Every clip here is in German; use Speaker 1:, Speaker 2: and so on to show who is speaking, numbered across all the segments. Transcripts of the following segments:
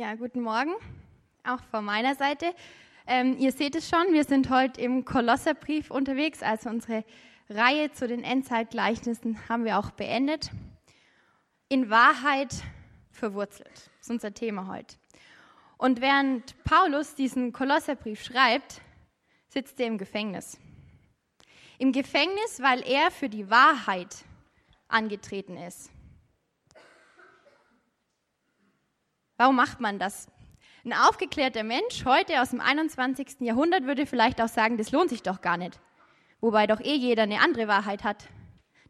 Speaker 1: Ja, guten Morgen, auch von meiner Seite. Ähm, ihr seht es schon, wir sind heute im Kolosserbrief unterwegs, also unsere Reihe zu den Endzeitgleichnissen haben wir auch beendet. In Wahrheit verwurzelt, ist unser Thema heute. Und während Paulus diesen Kolosserbrief schreibt, sitzt er im Gefängnis. Im Gefängnis, weil er für die Wahrheit angetreten ist. Warum macht man das? Ein aufgeklärter Mensch heute aus dem 21. Jahrhundert würde vielleicht auch sagen, das lohnt sich doch gar nicht. Wobei doch eh jeder eine andere Wahrheit hat.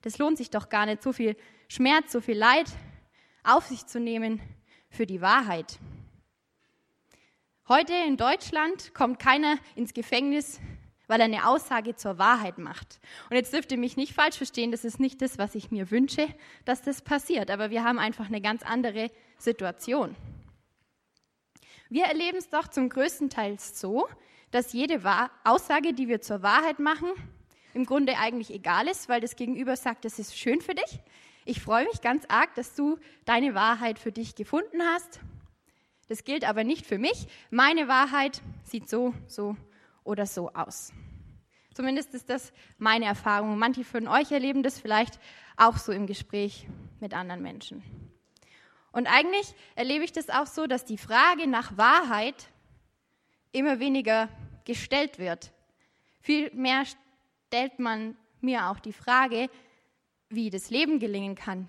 Speaker 1: Das lohnt sich doch gar nicht, so viel Schmerz, so viel Leid auf sich zu nehmen für die Wahrheit. Heute in Deutschland kommt keiner ins Gefängnis, weil er eine Aussage zur Wahrheit macht. Und jetzt dürft ihr mich nicht falsch verstehen, das ist nicht das, was ich mir wünsche, dass das passiert. Aber wir haben einfach eine ganz andere Situation. Wir erleben es doch zum größten Teil so, dass jede Aussage, die wir zur Wahrheit machen, im Grunde eigentlich egal ist, weil das Gegenüber sagt, das ist schön für dich. Ich freue mich ganz arg, dass du deine Wahrheit für dich gefunden hast. Das gilt aber nicht für mich. Meine Wahrheit sieht so, so oder so aus. Zumindest ist das meine Erfahrung. Manche von euch erleben das vielleicht auch so im Gespräch mit anderen Menschen. Und eigentlich erlebe ich das auch so, dass die Frage nach Wahrheit immer weniger gestellt wird. Vielmehr stellt man mir auch die Frage, wie das Leben gelingen kann.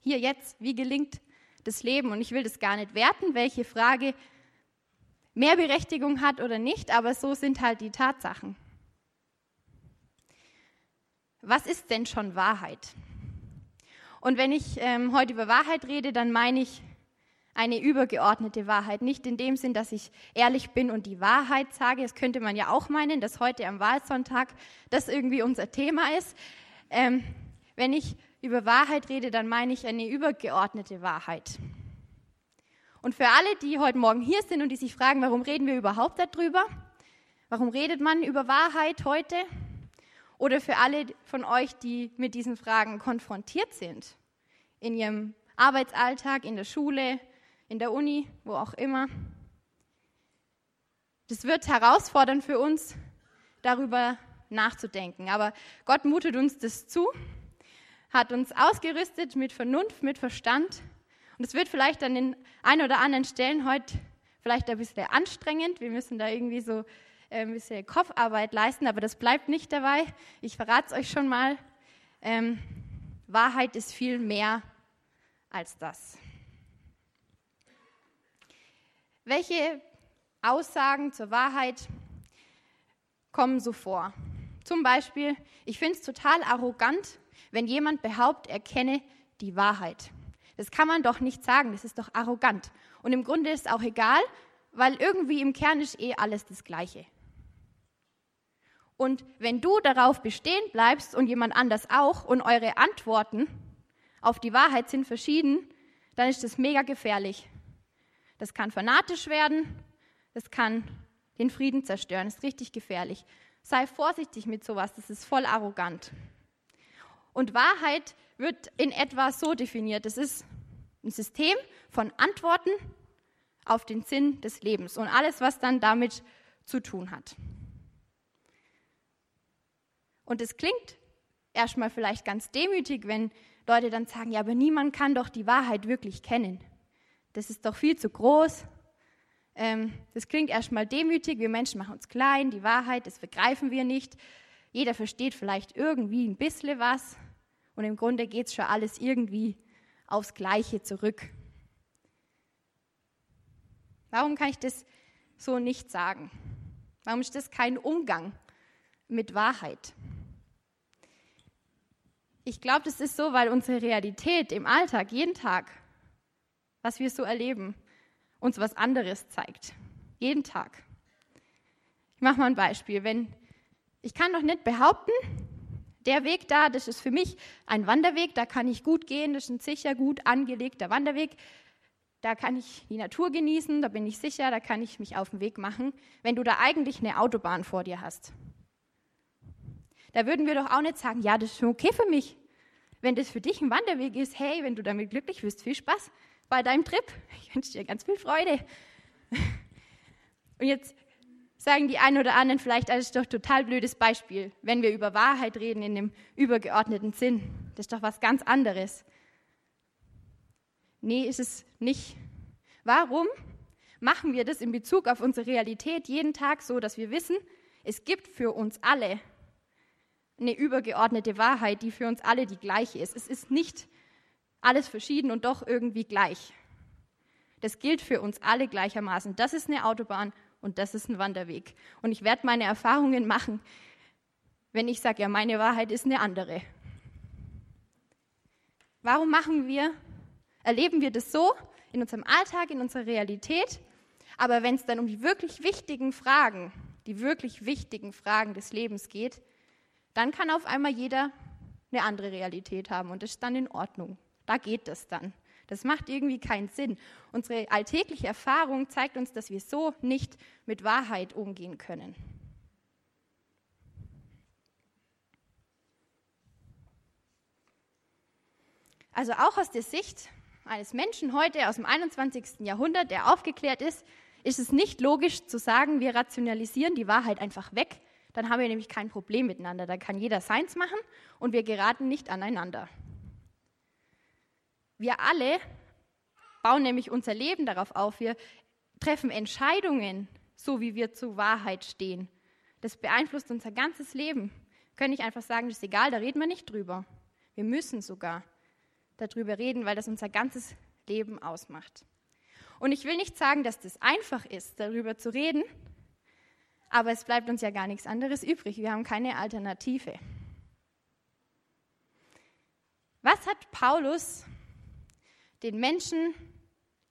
Speaker 1: Hier jetzt, wie gelingt das Leben? Und ich will das gar nicht werten, welche Frage mehr Berechtigung hat oder nicht, aber so sind halt die Tatsachen. Was ist denn schon Wahrheit? Und wenn ich ähm, heute über Wahrheit rede, dann meine ich eine übergeordnete Wahrheit. Nicht in dem Sinn, dass ich ehrlich bin und die Wahrheit sage. Das könnte man ja auch meinen, dass heute am Wahlsonntag das irgendwie unser Thema ist. Ähm, wenn ich über Wahrheit rede, dann meine ich eine übergeordnete Wahrheit. Und für alle, die heute Morgen hier sind und die sich fragen, warum reden wir überhaupt darüber? Warum redet man über Wahrheit heute? Oder für alle von euch, die mit diesen Fragen konfrontiert sind, in ihrem Arbeitsalltag, in der Schule, in der Uni, wo auch immer. Das wird herausfordernd für uns, darüber nachzudenken. Aber Gott mutet uns das zu, hat uns ausgerüstet mit Vernunft, mit Verstand. Und es wird vielleicht an den ein oder anderen Stellen heute vielleicht ein bisschen anstrengend. Wir müssen da irgendwie so ein bisschen Kopfarbeit leisten, aber das bleibt nicht dabei. Ich verrate es euch schon mal. Ähm, Wahrheit ist viel mehr als das. Welche Aussagen zur Wahrheit kommen so vor? Zum Beispiel, ich finde es total arrogant, wenn jemand behauptet, er kenne die Wahrheit. Das kann man doch nicht sagen, das ist doch arrogant. Und im Grunde ist es auch egal, weil irgendwie im Kern ist eh alles das Gleiche. Und wenn du darauf bestehen bleibst und jemand anders auch und eure Antworten auf die Wahrheit sind verschieden, dann ist das mega gefährlich. Das kann fanatisch werden, das kann den Frieden zerstören, das ist richtig gefährlich. Sei vorsichtig mit sowas, das ist voll arrogant. Und Wahrheit wird in etwa so definiert, es ist ein System von Antworten auf den Sinn des Lebens und alles, was dann damit zu tun hat. Und es klingt erstmal vielleicht ganz demütig, wenn Leute dann sagen, ja, aber niemand kann doch die Wahrheit wirklich kennen. Das ist doch viel zu groß. Ähm, das klingt erstmal demütig, wir Menschen machen uns klein, die Wahrheit, das begreifen wir nicht. Jeder versteht vielleicht irgendwie ein bisschen was und im Grunde geht es schon alles irgendwie aufs Gleiche zurück. Warum kann ich das so nicht sagen? Warum ist das kein Umgang mit Wahrheit? Ich glaube, das ist so, weil unsere Realität im Alltag, jeden Tag, was wir so erleben, uns was anderes zeigt. Jeden Tag. Ich mache mal ein Beispiel. Wenn, ich kann doch nicht behaupten, der Weg da, das ist für mich ein Wanderweg, da kann ich gut gehen, das ist ein sicher gut angelegter Wanderweg. Da kann ich die Natur genießen, da bin ich sicher, da kann ich mich auf den Weg machen, wenn du da eigentlich eine Autobahn vor dir hast. Da würden wir doch auch nicht sagen, ja, das ist schon okay für mich. Wenn das für dich ein Wanderweg ist, hey, wenn du damit glücklich wirst, viel Spaß. bei deinem Trip. Ich wünsche dir ganz viel Freude. Und jetzt sagen die einen oder anderen vielleicht, das ist doch ein total blödes Beispiel, wenn wir über Wahrheit reden in dem übergeordneten Sinn. Das ist doch was ganz anderes. Nee, ist es nicht. Warum machen wir das in Bezug auf unsere Realität jeden Tag so, dass wir wissen, es gibt für uns alle eine übergeordnete Wahrheit, die für uns alle die gleiche ist. Es ist nicht alles verschieden und doch irgendwie gleich. Das gilt für uns alle gleichermaßen. Das ist eine Autobahn und das ist ein Wanderweg. Und ich werde meine Erfahrungen machen, wenn ich sage, ja, meine Wahrheit ist eine andere. Warum machen wir, erleben wir das so in unserem Alltag, in unserer Realität? Aber wenn es dann um die wirklich wichtigen Fragen, die wirklich wichtigen Fragen des Lebens geht, dann kann auf einmal jeder eine andere Realität haben und das ist dann in Ordnung. Da geht das dann. Das macht irgendwie keinen Sinn. Unsere alltägliche Erfahrung zeigt uns, dass wir so nicht mit Wahrheit umgehen können. Also auch aus der Sicht eines Menschen heute aus dem 21. Jahrhundert, der aufgeklärt ist, ist es nicht logisch zu sagen, wir rationalisieren die Wahrheit einfach weg. Dann haben wir nämlich kein Problem miteinander. Da kann jeder seins machen und wir geraten nicht aneinander. Wir alle bauen nämlich unser Leben darauf auf. Wir treffen Entscheidungen, so wie wir zur Wahrheit stehen. Das beeinflusst unser ganzes Leben. Wir können nicht einfach sagen, das ist egal, da reden wir nicht drüber. Wir müssen sogar darüber reden, weil das unser ganzes Leben ausmacht. Und ich will nicht sagen, dass das einfach ist, darüber zu reden, aber es bleibt uns ja gar nichts anderes übrig. Wir haben keine Alternative. Was hat Paulus den Menschen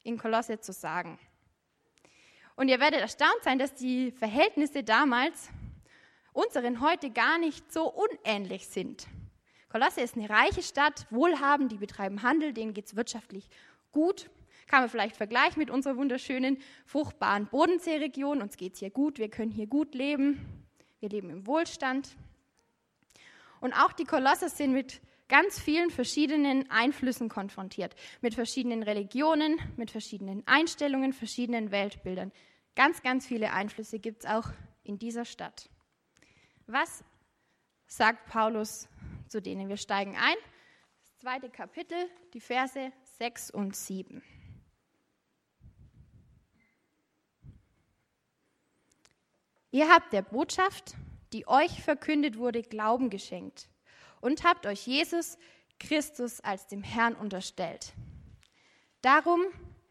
Speaker 1: in Kolosse zu sagen? Und ihr werdet erstaunt sein, dass die Verhältnisse damals unseren heute gar nicht so unähnlich sind. Kolosse ist eine reiche Stadt, wohlhabend, die betreiben Handel, denen geht es wirtschaftlich gut. Kann man vielleicht vergleichen mit unserer wunderschönen, fruchtbaren Bodenseeregion. Uns geht es hier gut, wir können hier gut leben, wir leben im Wohlstand. Und auch die Kolosse sind mit ganz vielen verschiedenen Einflüssen konfrontiert, mit verschiedenen Religionen, mit verschiedenen Einstellungen, verschiedenen Weltbildern. Ganz, ganz viele Einflüsse gibt es auch in dieser Stadt. Was sagt Paulus zu denen? Wir steigen ein. Das zweite Kapitel, die Verse 6 und 7. Ihr habt der Botschaft, die euch verkündet wurde, Glauben geschenkt und habt euch Jesus Christus als dem Herrn unterstellt. Darum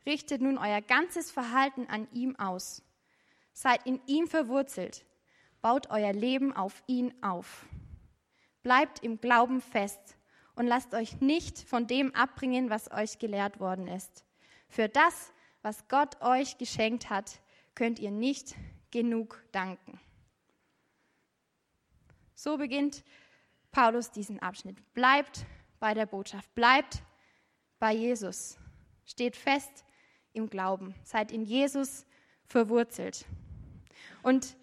Speaker 1: richtet nun euer ganzes Verhalten an ihm aus. Seid in ihm verwurzelt, baut euer Leben auf ihn auf. Bleibt im Glauben fest und lasst euch nicht von dem abbringen, was euch gelehrt worden ist. Für das, was Gott euch geschenkt hat, könnt ihr nicht genug danken. So beginnt Paulus diesen Abschnitt. Bleibt bei der Botschaft, bleibt bei Jesus, steht fest im Glauben, seid in Jesus verwurzelt. Und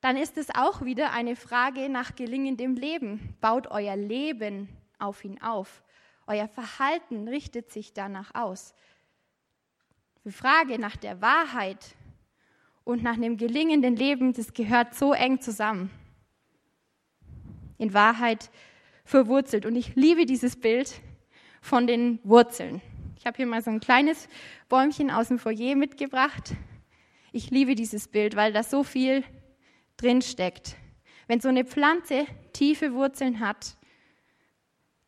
Speaker 1: dann ist es auch wieder eine Frage nach gelingendem Leben. Baut euer Leben auf ihn auf. Euer Verhalten richtet sich danach aus. Die Frage nach der Wahrheit und nach einem gelingenden Leben, das gehört so eng zusammen. In Wahrheit verwurzelt. Und ich liebe dieses Bild von den Wurzeln. Ich habe hier mal so ein kleines Bäumchen aus dem Foyer mitgebracht. Ich liebe dieses Bild, weil da so viel drin steckt. Wenn so eine Pflanze tiefe Wurzeln hat,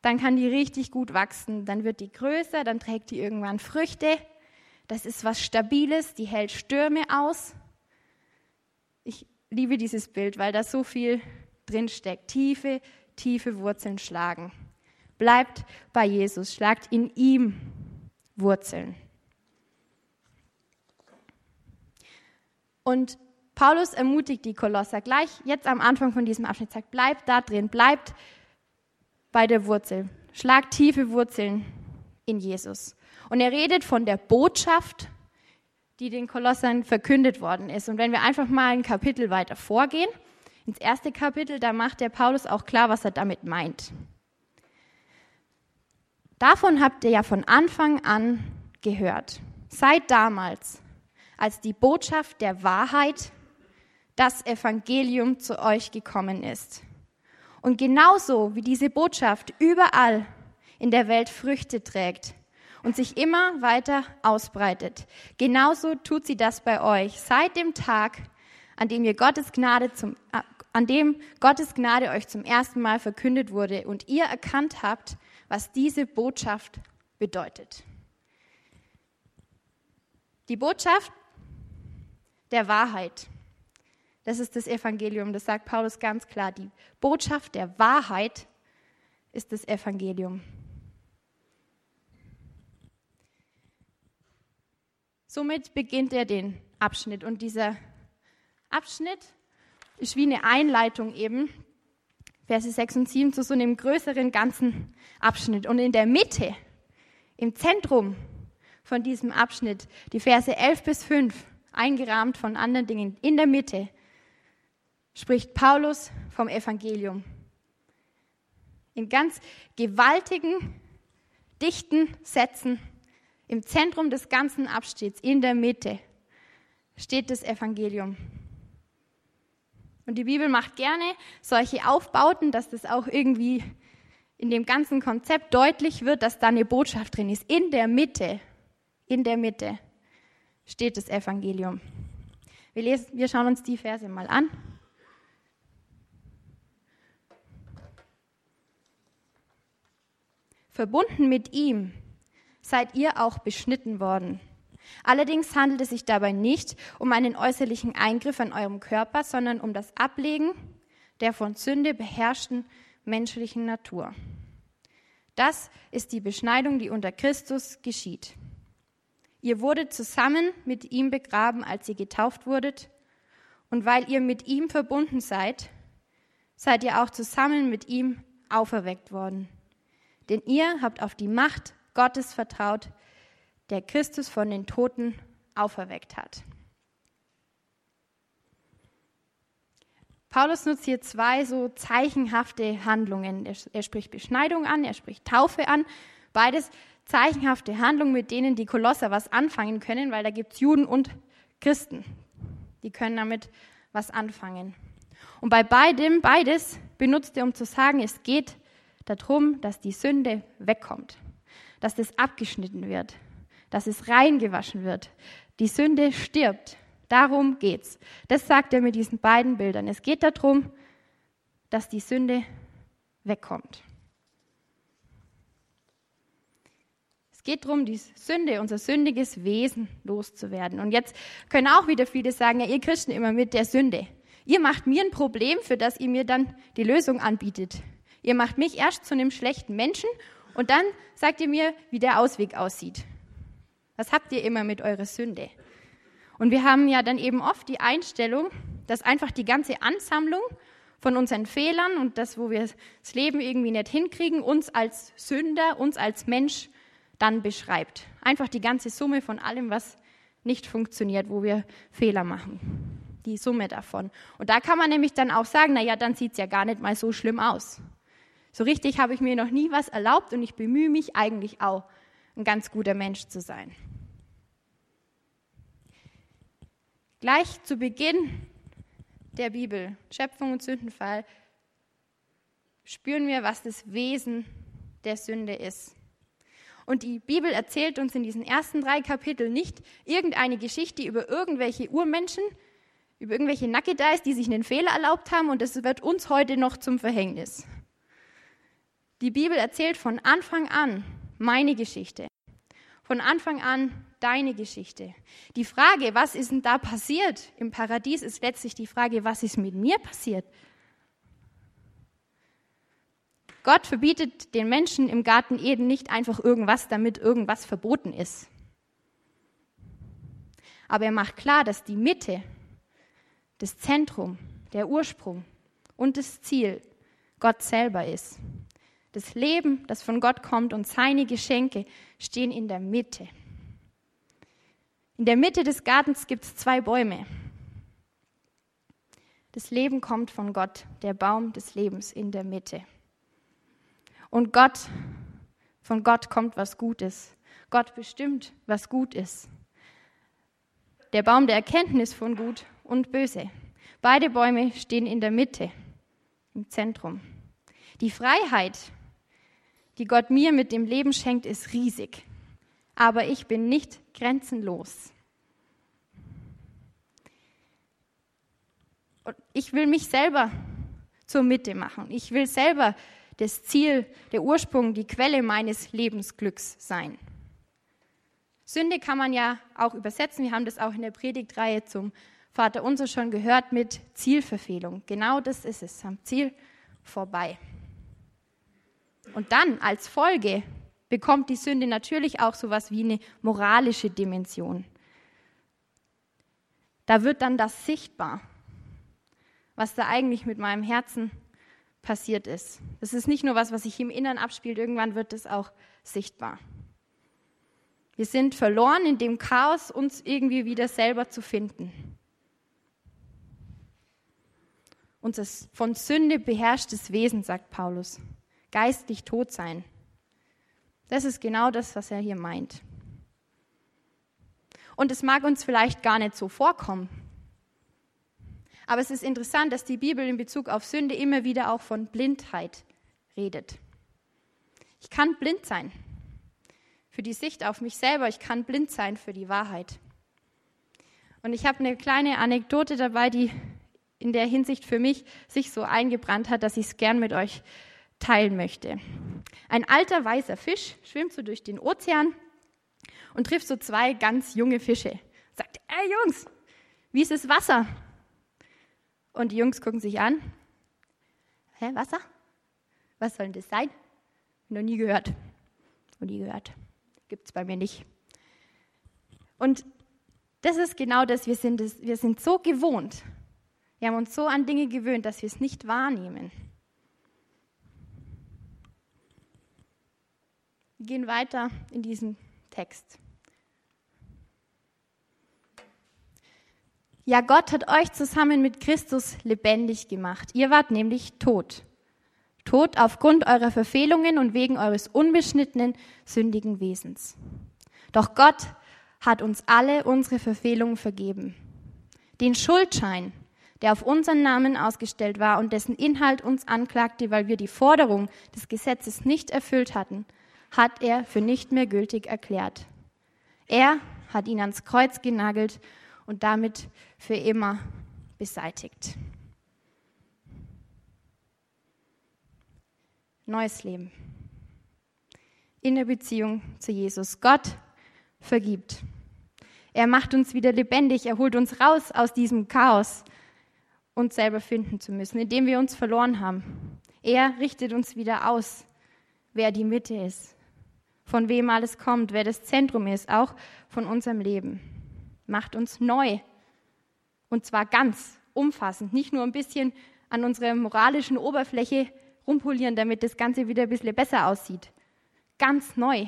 Speaker 1: dann kann die richtig gut wachsen. Dann wird die größer, dann trägt die irgendwann Früchte. Das ist was Stabiles, die hält Stürme aus. Liebe dieses Bild, weil da so viel drin steckt. Tiefe, tiefe Wurzeln schlagen. Bleibt bei Jesus, schlagt in ihm Wurzeln. Und Paulus ermutigt die Kolosser gleich jetzt am Anfang von diesem Abschnitt, sagt, bleibt da drin, bleibt bei der Wurzel, schlagt tiefe Wurzeln in Jesus. Und er redet von der Botschaft die den Kolossern verkündet worden ist. Und wenn wir einfach mal ein Kapitel weiter vorgehen, ins erste Kapitel, da macht der Paulus auch klar, was er damit meint. Davon habt ihr ja von Anfang an gehört. Seit damals, als die Botschaft der Wahrheit, das Evangelium zu euch gekommen ist. Und genauso wie diese Botschaft überall in der Welt Früchte trägt und sich immer weiter ausbreitet, genauso tut sie das bei euch seit dem Tag, an dem ihr Gottes Gnade zum, äh, an dem Gottes Gnade euch zum ersten Mal verkündet wurde und ihr erkannt habt, was diese Botschaft bedeutet. Die Botschaft der Wahrheit. Das ist das Evangelium, das sagt Paulus ganz klar. Die Botschaft der Wahrheit ist das Evangelium. Somit beginnt er den Abschnitt und dieser Abschnitt ist wie eine Einleitung eben, Verse 6 und 7 zu so einem größeren ganzen Abschnitt. Und in der Mitte, im Zentrum von diesem Abschnitt, die Verse 11 bis 5, eingerahmt von anderen Dingen, in der Mitte spricht Paulus vom Evangelium. In ganz gewaltigen, dichten Sätzen im Zentrum des ganzen Abschnitts, in der Mitte, steht das Evangelium. Und die Bibel macht gerne solche Aufbauten, dass das auch irgendwie in dem ganzen Konzept deutlich wird, dass da eine Botschaft drin ist. In der Mitte, in der Mitte steht das Evangelium. Wir, lesen, wir schauen uns die Verse mal an. Verbunden mit ihm seid ihr auch beschnitten worden. Allerdings handelt es sich dabei nicht um einen äußerlichen Eingriff an eurem Körper, sondern um das Ablegen der von Sünde beherrschten menschlichen Natur. Das ist die Beschneidung, die unter Christus geschieht. Ihr wurdet zusammen mit ihm begraben, als ihr getauft wurdet, und weil ihr mit ihm verbunden seid, seid ihr auch zusammen mit ihm auferweckt worden. Denn ihr habt auf die Macht Gottes vertraut, der Christus von den Toten auferweckt hat. Paulus nutzt hier zwei so zeichenhafte Handlungen. Er spricht Beschneidung an, er spricht Taufe an. Beides zeichenhafte Handlungen, mit denen die Kolosser was anfangen können, weil da gibt es Juden und Christen. Die können damit was anfangen. Und bei beidem, beides benutzt er, um zu sagen, es geht darum, dass die Sünde wegkommt, dass das abgeschnitten wird, dass es reingewaschen wird. Die Sünde stirbt. Darum geht's. Das sagt er mit diesen beiden Bildern. Es geht darum, dass die Sünde wegkommt. Es geht darum, die Sünde, unser sündiges Wesen loszuwerden. Und jetzt können auch wieder viele sagen, ja, ihr Christen immer mit der Sünde. Ihr macht mir ein Problem, für das ihr mir dann die Lösung anbietet. Ihr macht mich erst zu einem schlechten Menschen und dann sagt ihr mir, wie der Ausweg aussieht. Was habt ihr immer mit eurer Sünde? Und wir haben ja dann eben oft die Einstellung, dass einfach die ganze Ansammlung von unseren Fehlern und das, wo wir das Leben irgendwie nicht hinkriegen, uns als Sünder, uns als Mensch dann beschreibt. Einfach die ganze Summe von allem, was nicht funktioniert, wo wir Fehler machen. Die Summe davon. Und da kann man nämlich dann auch sagen, naja, dann sieht es ja gar nicht mal so schlimm aus. So richtig habe ich mir noch nie was erlaubt und ich bemühe mich eigentlich auch, ein ganz guter Mensch zu sein. Gleich zu Beginn der Bibel, Schöpfung und Sündenfall, spüren wir, was das Wesen der Sünde ist. Und die Bibel erzählt uns in diesen ersten drei Kapiteln nicht irgendeine Geschichte über irgendwelche Urmenschen, über irgendwelche Nackedeis, die sich einen Fehler erlaubt haben und das wird uns heute noch zum Verhängnis. Die Bibel erzählt von Anfang an meine Geschichte. Von Anfang an deine Geschichte. Die Frage, was ist denn da passiert im Paradies, ist letztlich die Frage, was ist mit mir passiert? Gott verbietet den Menschen im Garten Eden nicht einfach irgendwas, damit irgendwas verboten ist. Aber er macht klar, dass die Mitte, das Zentrum, der Ursprung und das Ziel Gott selber ist. Das Leben, das von Gott kommt und seine Geschenke stehen in der Mitte. In der Mitte des Gartens gibt es zwei Bäume. Das Leben kommt von Gott, der Baum des Lebens in der Mitte. Und Gott, von Gott kommt was Gutes. Gott bestimmt, was gut ist. Der Baum der Erkenntnis von Gut und Böse. Beide Bäume stehen in der Mitte, im Zentrum. Die Freiheit, die Gott mir mit dem Leben schenkt, ist riesig. Aber ich bin nicht grenzenlos. Und ich will mich selber zur Mitte machen. Ich will selber das Ziel, der Ursprung, die Quelle meines Lebensglücks sein. Sünde kann man ja auch übersetzen. Wir haben das auch in der Predigtreihe zum Vater unser schon gehört mit Zielverfehlung. Genau das ist es, am Ziel vorbei. Und dann als Folge bekommt die Sünde natürlich auch so etwas wie eine moralische Dimension. Da wird dann das sichtbar, was da eigentlich mit meinem Herzen passiert ist. Das ist nicht nur was, was sich im Innern abspielt, irgendwann wird es auch sichtbar. Wir sind verloren in dem Chaos, uns irgendwie wieder selber zu finden. Unser von Sünde beherrschtes Wesen, sagt Paulus, geistlich tot sein. Das ist genau das, was er hier meint. Und es mag uns vielleicht gar nicht so vorkommen. Aber es ist interessant, dass die Bibel in Bezug auf Sünde immer wieder auch von Blindheit redet. Ich kann blind sein für die Sicht auf mich selber. Ich kann blind sein für die Wahrheit. Und ich habe eine kleine Anekdote dabei, die in der Hinsicht für mich sich so eingebrannt hat, dass ich es gern mit euch teilen möchte. Ein alter weißer Fisch schwimmt so durch den Ozean und trifft so zwei ganz junge Fische. Sagt, ey Jungs, wie ist das Wasser? Und die Jungs gucken sich an. Hä, Wasser? Was soll denn das sein? Noch nie gehört. Noch nie gehört. Gibt es bei mir nicht. Und das ist genau das, wir sind, wir sind so gewohnt. Wir haben uns so an Dinge gewöhnt, dass wir es nicht wahrnehmen. Wir gehen weiter in diesem Text. Ja, Gott hat euch zusammen mit Christus lebendig gemacht. Ihr wart nämlich tot. Tod aufgrund eurer Verfehlungen und wegen eures unbeschnittenen, sündigen Wesens. Doch Gott hat uns alle unsere Verfehlungen vergeben. Den Schuldschein, der auf unseren Namen ausgestellt war und dessen Inhalt uns anklagte, weil wir die Forderung des Gesetzes nicht erfüllt hatten, hat er für nicht mehr gültig erklärt. Er hat ihn ans Kreuz genagelt und damit für immer beseitigt. neues Leben. In der Beziehung zu Jesus. Gott vergibt. Er macht uns wieder lebendig. Er holt uns raus aus diesem Chaos, uns selber finden zu müssen, in dem wir uns verloren haben. Er richtet uns wieder aus, wer die Mitte ist, von wem alles kommt, wer das Zentrum ist, auch von unserem Leben. Macht uns neu. Und zwar ganz umfassend, nicht nur ein bisschen an unserer moralischen Oberfläche rumpolieren, damit das Ganze wieder ein bisschen besser aussieht. Ganz neu.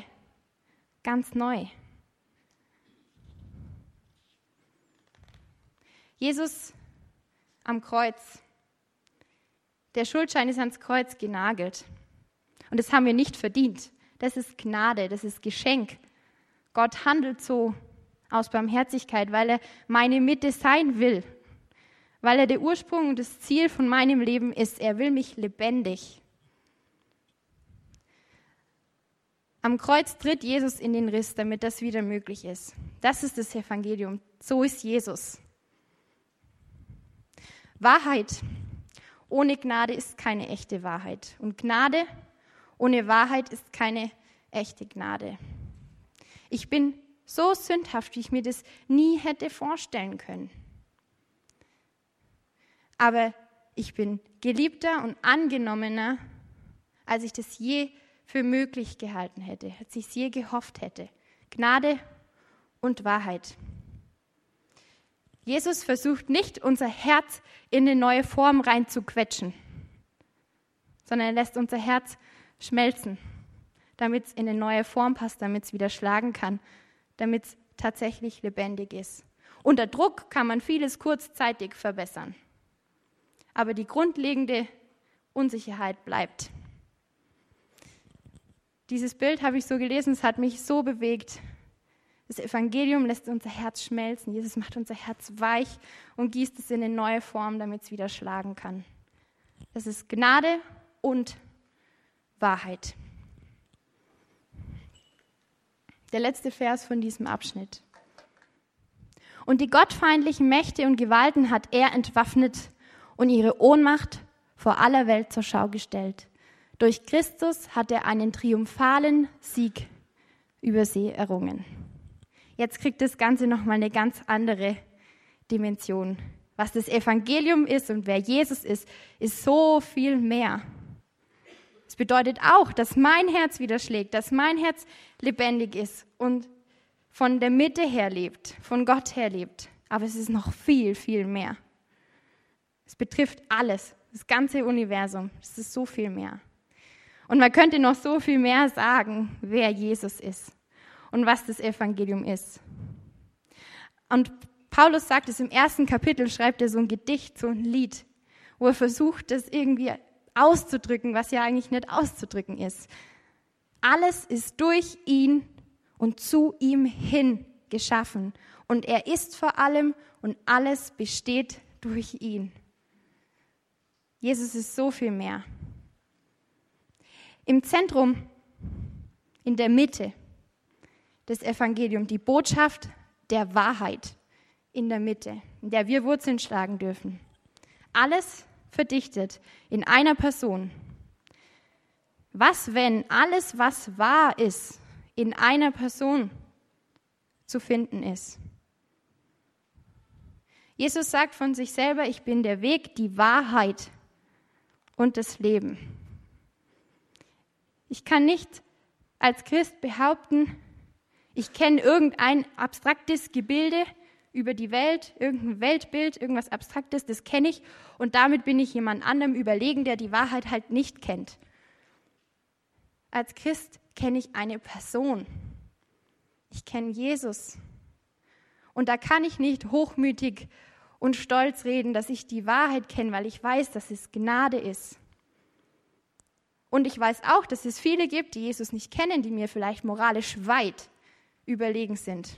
Speaker 1: Ganz neu. Jesus am Kreuz. Der Schuldschein ist ans Kreuz genagelt. Und das haben wir nicht verdient. Das ist Gnade, das ist Geschenk. Gott handelt so aus Barmherzigkeit, weil er meine Mitte sein will weil er der Ursprung und das Ziel von meinem Leben ist. Er will mich lebendig. Am Kreuz tritt Jesus in den Riss, damit das wieder möglich ist. Das ist das Evangelium. So ist Jesus. Wahrheit ohne Gnade ist keine echte Wahrheit. Und Gnade ohne Wahrheit ist keine echte Gnade. Ich bin so sündhaft, wie ich mir das nie hätte vorstellen können aber ich bin geliebter und angenommener, als ich das je für möglich gehalten hätte, als ich es je gehofft hätte. Gnade und Wahrheit. Jesus versucht nicht, unser Herz in eine neue Form reinzuquetschen, sondern er lässt unser Herz schmelzen, damit es in eine neue Form passt, damit es wieder schlagen kann, damit es tatsächlich lebendig ist. Unter Druck kann man vieles kurzzeitig verbessern aber die grundlegende Unsicherheit bleibt. Dieses Bild habe ich so gelesen, es hat mich so bewegt. Das Evangelium lässt unser Herz schmelzen. Jesus macht unser Herz weich und gießt es in eine neue Form, damit es wieder schlagen kann. Das ist Gnade und Wahrheit. Der letzte Vers von diesem Abschnitt. Und die gottfeindlichen Mächte und Gewalten hat er entwaffnet und ihre Ohnmacht vor aller Welt zur Schau gestellt. Durch Christus hat er einen triumphalen Sieg über sie errungen. Jetzt kriegt das Ganze nochmal eine ganz andere Dimension. Was das Evangelium ist und wer Jesus ist, ist so viel mehr. Es bedeutet auch, dass mein Herz wieder schlägt, dass mein Herz lebendig ist und von der Mitte her lebt, von Gott her lebt. Aber es ist noch viel, viel mehr. Es betrifft alles, das ganze Universum. Es ist so viel mehr. Und man könnte noch so viel mehr sagen, wer Jesus ist und was das Evangelium ist. Und Paulus sagt es im ersten Kapitel, schreibt er so ein Gedicht, so ein Lied, wo er versucht, das irgendwie auszudrücken, was ja eigentlich nicht auszudrücken ist. Alles ist durch ihn und zu ihm hin geschaffen. Und er ist vor allem und alles besteht durch ihn. Jesus ist so viel mehr. Im Zentrum, in der Mitte des Evangeliums, die Botschaft der Wahrheit in der Mitte, in der wir Wurzeln schlagen dürfen. Alles verdichtet in einer Person. Was, wenn alles, was wahr ist, in einer Person zu finden ist? Jesus sagt von sich selber, ich bin der Weg, die Wahrheit und das Leben. Ich kann nicht als Christ behaupten, ich kenne irgendein abstraktes Gebilde über die Welt, irgendein Weltbild, irgendwas Abstraktes, das kenne ich und damit bin ich jemand anderem überlegen, der die Wahrheit halt nicht kennt. Als Christ kenne ich eine Person. Ich kenne Jesus. Und da kann ich nicht hochmütig und stolz reden, dass ich die Wahrheit kenne, weil ich weiß, dass es Gnade ist. Und ich weiß auch, dass es viele gibt, die Jesus nicht kennen, die mir vielleicht moralisch weit überlegen sind,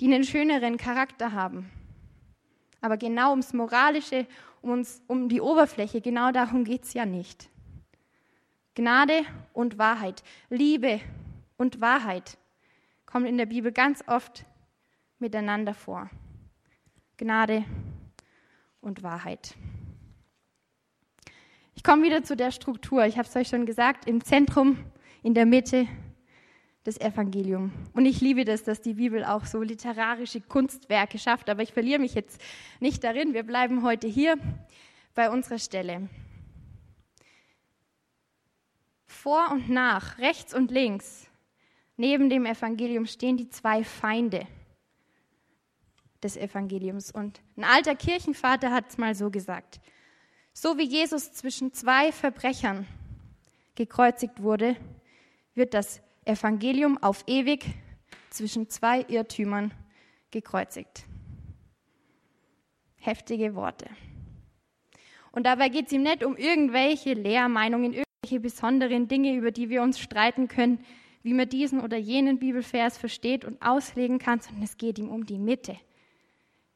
Speaker 1: die einen schöneren Charakter haben. Aber genau ums Moralische, um, uns, um die Oberfläche, genau darum geht es ja nicht. Gnade und Wahrheit, Liebe und Wahrheit kommen in der Bibel ganz oft miteinander vor. Gnade und Wahrheit. Ich komme wieder zu der Struktur. Ich habe es euch schon gesagt, im Zentrum, in der Mitte das Evangelium. Und ich liebe das, dass die Bibel auch so literarische Kunstwerke schafft, aber ich verliere mich jetzt nicht darin. Wir bleiben heute hier bei unserer Stelle. Vor und nach, rechts und links, neben dem Evangelium stehen die zwei Feinde des Evangeliums. Und ein alter Kirchenvater hat es mal so gesagt. So wie Jesus zwischen zwei Verbrechern gekreuzigt wurde, wird das Evangelium auf ewig zwischen zwei Irrtümern gekreuzigt. Heftige Worte. Und dabei geht es ihm nicht um irgendwelche Lehrmeinungen, irgendwelche besonderen Dinge, über die wir uns streiten können, wie man diesen oder jenen Bibelvers versteht und auslegen kann, sondern es geht ihm um die Mitte.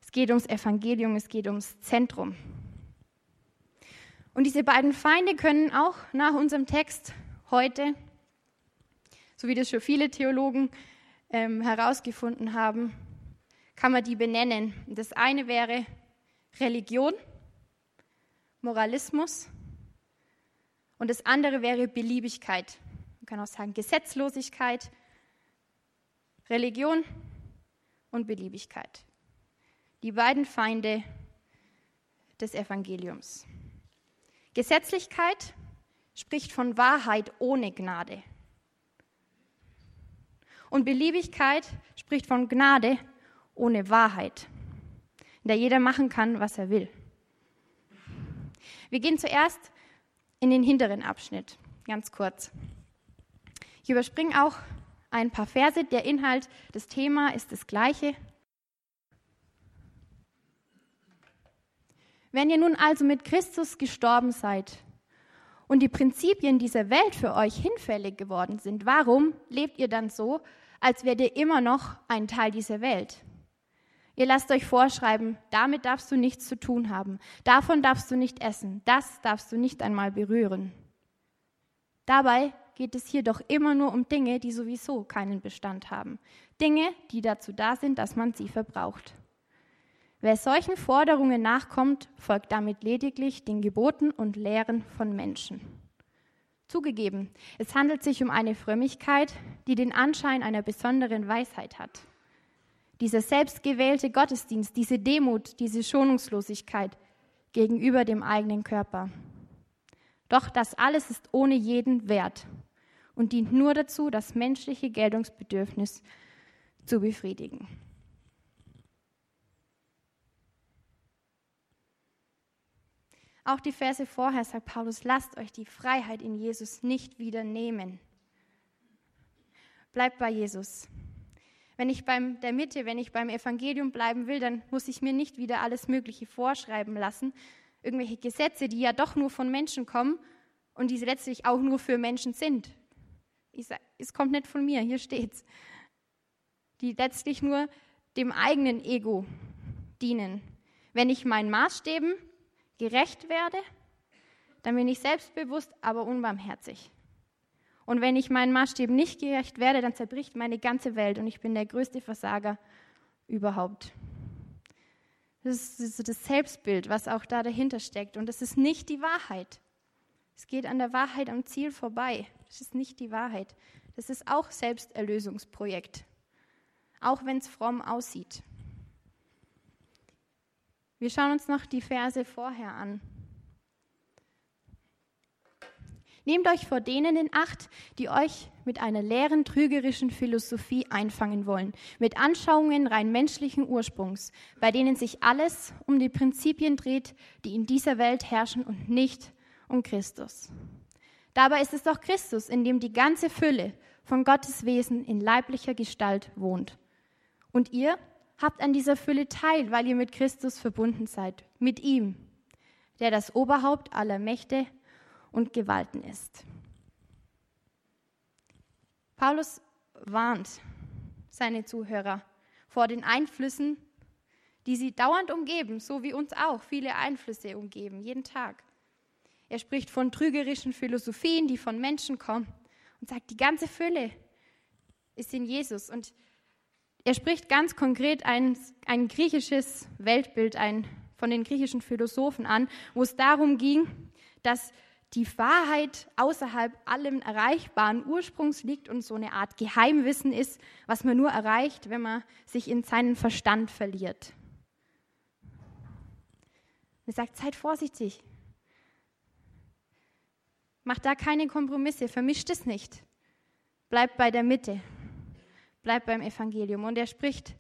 Speaker 1: Es geht ums Evangelium, es geht ums Zentrum. Und diese beiden Feinde können auch nach unserem Text heute, so wie das schon viele Theologen ähm, herausgefunden haben, kann man die benennen. Das eine wäre Religion, Moralismus und das andere wäre Beliebigkeit. Man kann auch sagen Gesetzlosigkeit, Religion und Beliebigkeit. Die beiden Feinde des Evangeliums. Gesetzlichkeit spricht von Wahrheit ohne Gnade. Und Beliebigkeit spricht von Gnade ohne Wahrheit, in der jeder machen kann, was er will. Wir gehen zuerst in den hinteren Abschnitt, ganz kurz. Ich überspringe auch ein paar Verse. Der Inhalt, das Thema ist das gleiche. Wenn ihr nun also mit Christus gestorben seid und die Prinzipien dieser Welt für euch hinfällig geworden sind, warum lebt ihr dann so, als wärt ihr immer noch ein Teil dieser Welt? Ihr lasst euch vorschreiben, damit darfst du nichts zu tun haben, davon darfst du nicht essen, das darfst du nicht einmal berühren. Dabei geht es hier doch immer nur um Dinge, die sowieso keinen Bestand haben. Dinge, die dazu da sind, dass man sie verbraucht. Wer solchen Forderungen nachkommt, folgt damit lediglich den Geboten und Lehren von Menschen. Zugegeben, es handelt sich um eine Frömmigkeit, die den Anschein einer besonderen Weisheit hat. Dieser selbstgewählte Gottesdienst, diese Demut, diese Schonungslosigkeit gegenüber dem eigenen Körper. Doch das alles ist ohne jeden Wert und dient nur dazu, das menschliche Geltungsbedürfnis zu befriedigen. Auch die Verse vorher sagt Paulus, lasst euch die Freiheit in Jesus nicht wieder nehmen. Bleibt bei Jesus. Wenn ich beim der Mitte, wenn ich beim Evangelium bleiben will, dann muss ich mir nicht wieder alles Mögliche vorschreiben lassen, irgendwelche Gesetze, die ja doch nur von Menschen kommen und die letztlich auch nur für Menschen sind. Sag, es kommt nicht von mir, hier steht's. Die letztlich nur dem eigenen Ego dienen. Wenn ich meinen Maßstäben gerecht werde, dann bin ich selbstbewusst, aber unbarmherzig. Und wenn ich meinen Maßstäben nicht gerecht werde, dann zerbricht meine ganze Welt und ich bin der größte Versager überhaupt. Das ist das Selbstbild, was auch da dahinter steckt. Und das ist nicht die Wahrheit. Es geht an der Wahrheit am Ziel vorbei. Das ist nicht die Wahrheit. Das ist auch Selbsterlösungsprojekt. Auch wenn es fromm aussieht. Wir schauen uns noch die Verse vorher an. Nehmt euch vor denen in Acht, die euch mit einer leeren, trügerischen Philosophie einfangen wollen, mit Anschauungen rein menschlichen Ursprungs, bei denen sich alles um die Prinzipien dreht, die in dieser Welt herrschen und nicht um Christus. Dabei ist es doch Christus, in dem die ganze Fülle von Gottes Wesen in leiblicher Gestalt wohnt. Und ihr habt an dieser Fülle teil, weil ihr mit Christus verbunden seid, mit ihm, der das Oberhaupt aller Mächte und Gewalten ist. Paulus warnt seine Zuhörer vor den Einflüssen, die sie dauernd umgeben, so wie uns auch viele Einflüsse umgeben, jeden Tag. Er spricht von trügerischen Philosophien, die von Menschen kommen und sagt, die ganze Fülle ist in Jesus. Und er spricht ganz konkret ein, ein griechisches Weltbild ein, von den griechischen Philosophen an, wo es darum ging, dass die Wahrheit außerhalb allem erreichbaren Ursprungs liegt und so eine Art Geheimwissen ist, was man nur erreicht, wenn man sich in seinen Verstand verliert. Er sagt, seid vorsichtig. Macht da keine Kompromisse, vermischt es nicht. Bleibt bei der Mitte. Bleibt beim Evangelium. Und er spricht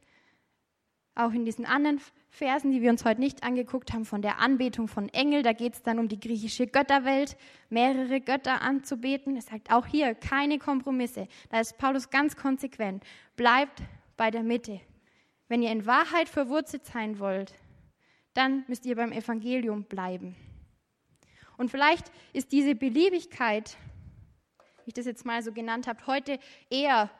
Speaker 1: auch in diesen anderen Versen, die wir uns heute nicht angeguckt haben, von der Anbetung von Engel. Da geht es dann um die griechische Götterwelt, mehrere Götter anzubeten. Er sagt auch hier keine Kompromisse. Da ist Paulus ganz konsequent. Bleibt bei der Mitte. Wenn ihr in Wahrheit verwurzelt sein wollt, dann müsst ihr beim Evangelium bleiben. Und vielleicht ist diese Beliebigkeit, wie ich das jetzt mal so genannt habe, heute eher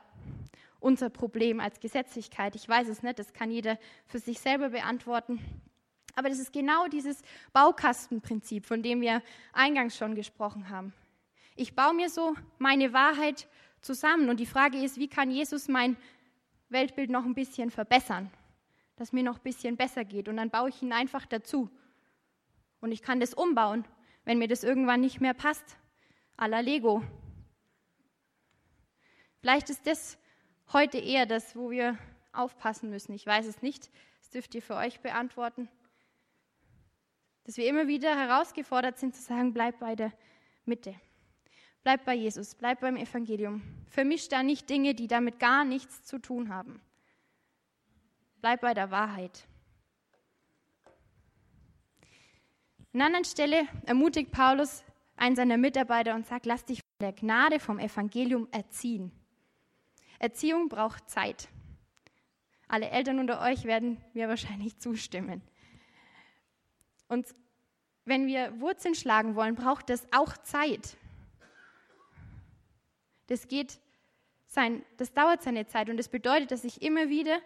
Speaker 1: unser Problem als Gesetzlichkeit. Ich weiß es nicht, das kann jeder für sich selber beantworten. Aber das ist genau dieses Baukastenprinzip, von dem wir eingangs schon gesprochen haben. Ich baue mir so meine Wahrheit zusammen und die Frage ist, wie kann Jesus mein Weltbild noch ein bisschen verbessern, dass mir noch ein bisschen besser geht und dann baue ich ihn einfach dazu. Und ich kann das umbauen, wenn mir das irgendwann nicht mehr passt, à la Lego. Vielleicht ist das heute eher das, wo wir aufpassen müssen. Ich weiß es nicht. Das dürft ihr für euch beantworten. Dass wir immer wieder herausgefordert sind zu sagen, bleib bei der Mitte. Bleib bei Jesus, bleib beim Evangelium. Vermisch da nicht Dinge, die damit gar nichts zu tun haben. Bleib bei der Wahrheit. An einer anderen Stelle ermutigt Paulus einen seiner Mitarbeiter und sagt, lass dich von der Gnade vom Evangelium erziehen. Erziehung braucht Zeit. Alle Eltern unter euch werden mir wahrscheinlich zustimmen. Und wenn wir Wurzeln schlagen wollen, braucht das auch Zeit. Das geht sein, das dauert seine Zeit und das bedeutet, dass ich immer wieder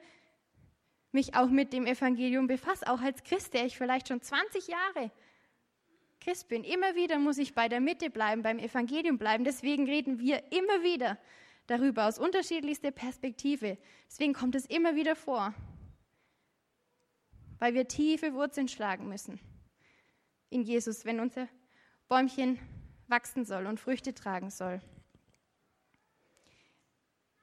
Speaker 1: mich auch mit dem Evangelium befasse, auch als Christ, der ich vielleicht schon 20 Jahre Christ bin. Immer wieder muss ich bei der Mitte bleiben, beim Evangelium bleiben. Deswegen reden wir immer wieder darüber aus unterschiedlichster Perspektive. Deswegen kommt es immer wieder vor, weil wir tiefe Wurzeln schlagen müssen in Jesus, wenn unser Bäumchen wachsen soll und Früchte tragen soll.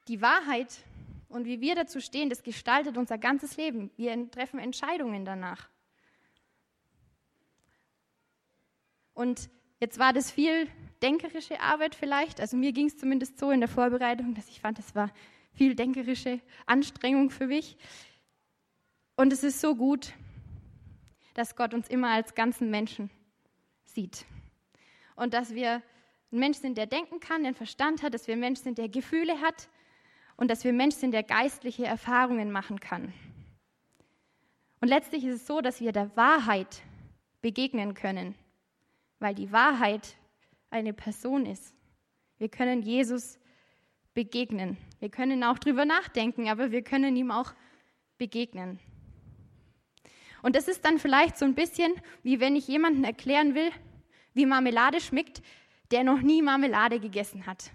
Speaker 1: Die Wahrheit und wie wir dazu stehen, das gestaltet unser ganzes Leben. Wir treffen Entscheidungen danach. Und jetzt war das viel denkerische Arbeit vielleicht. Also mir ging es zumindest so in der Vorbereitung, dass ich fand, das war viel denkerische Anstrengung für mich. Und es ist so gut, dass Gott uns immer als ganzen Menschen sieht. Und dass wir ein Mensch sind, der denken kann, einen Verstand hat, dass wir ein Mensch sind, der Gefühle hat und dass wir ein Mensch sind, der geistliche Erfahrungen machen kann. Und letztlich ist es so, dass wir der Wahrheit begegnen können weil die Wahrheit eine Person ist. Wir können Jesus begegnen. Wir können auch drüber nachdenken, aber wir können ihm auch begegnen. Und das ist dann vielleicht so ein bisschen, wie wenn ich jemandem erklären will, wie Marmelade schmeckt, der noch nie Marmelade gegessen hat.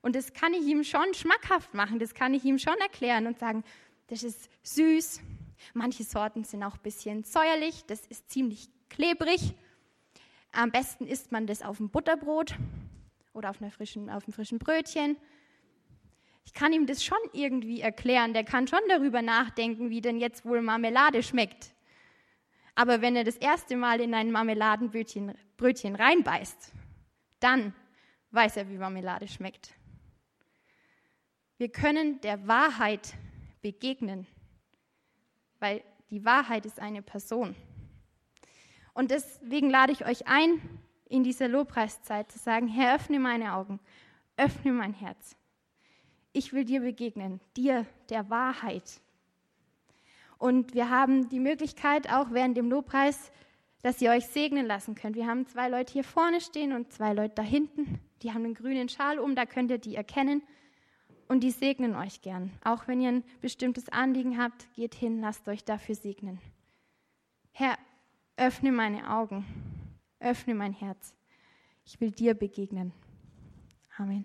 Speaker 1: Und das kann ich ihm schon schmackhaft machen, das kann ich ihm schon erklären und sagen, das ist süß, manche Sorten sind auch ein bisschen säuerlich, das ist ziemlich klebrig am besten isst man das auf dem Butterbrot oder auf, einer frischen, auf einem frischen Brötchen. Ich kann ihm das schon irgendwie erklären. Der kann schon darüber nachdenken, wie denn jetzt wohl Marmelade schmeckt. Aber wenn er das erste Mal in ein Marmeladenbrötchen Brötchen reinbeißt, dann weiß er, wie Marmelade schmeckt. Wir können der Wahrheit begegnen, weil die Wahrheit ist eine Person. Und deswegen lade ich euch ein, in dieser Lobpreiszeit zu sagen, Herr, öffne meine Augen, öffne mein Herz. Ich will dir begegnen, dir der Wahrheit. Und wir haben die Möglichkeit, auch während dem Lobpreis, dass ihr euch segnen lassen könnt. Wir haben zwei Leute hier vorne stehen und zwei Leute da hinten. Die haben einen grünen Schal um, da könnt ihr die erkennen. Und die segnen euch gern. Auch wenn ihr ein bestimmtes Anliegen habt, geht hin, lasst euch dafür segnen. Herr, Öffne meine Augen, öffne mein Herz. Ich will dir begegnen. Amen.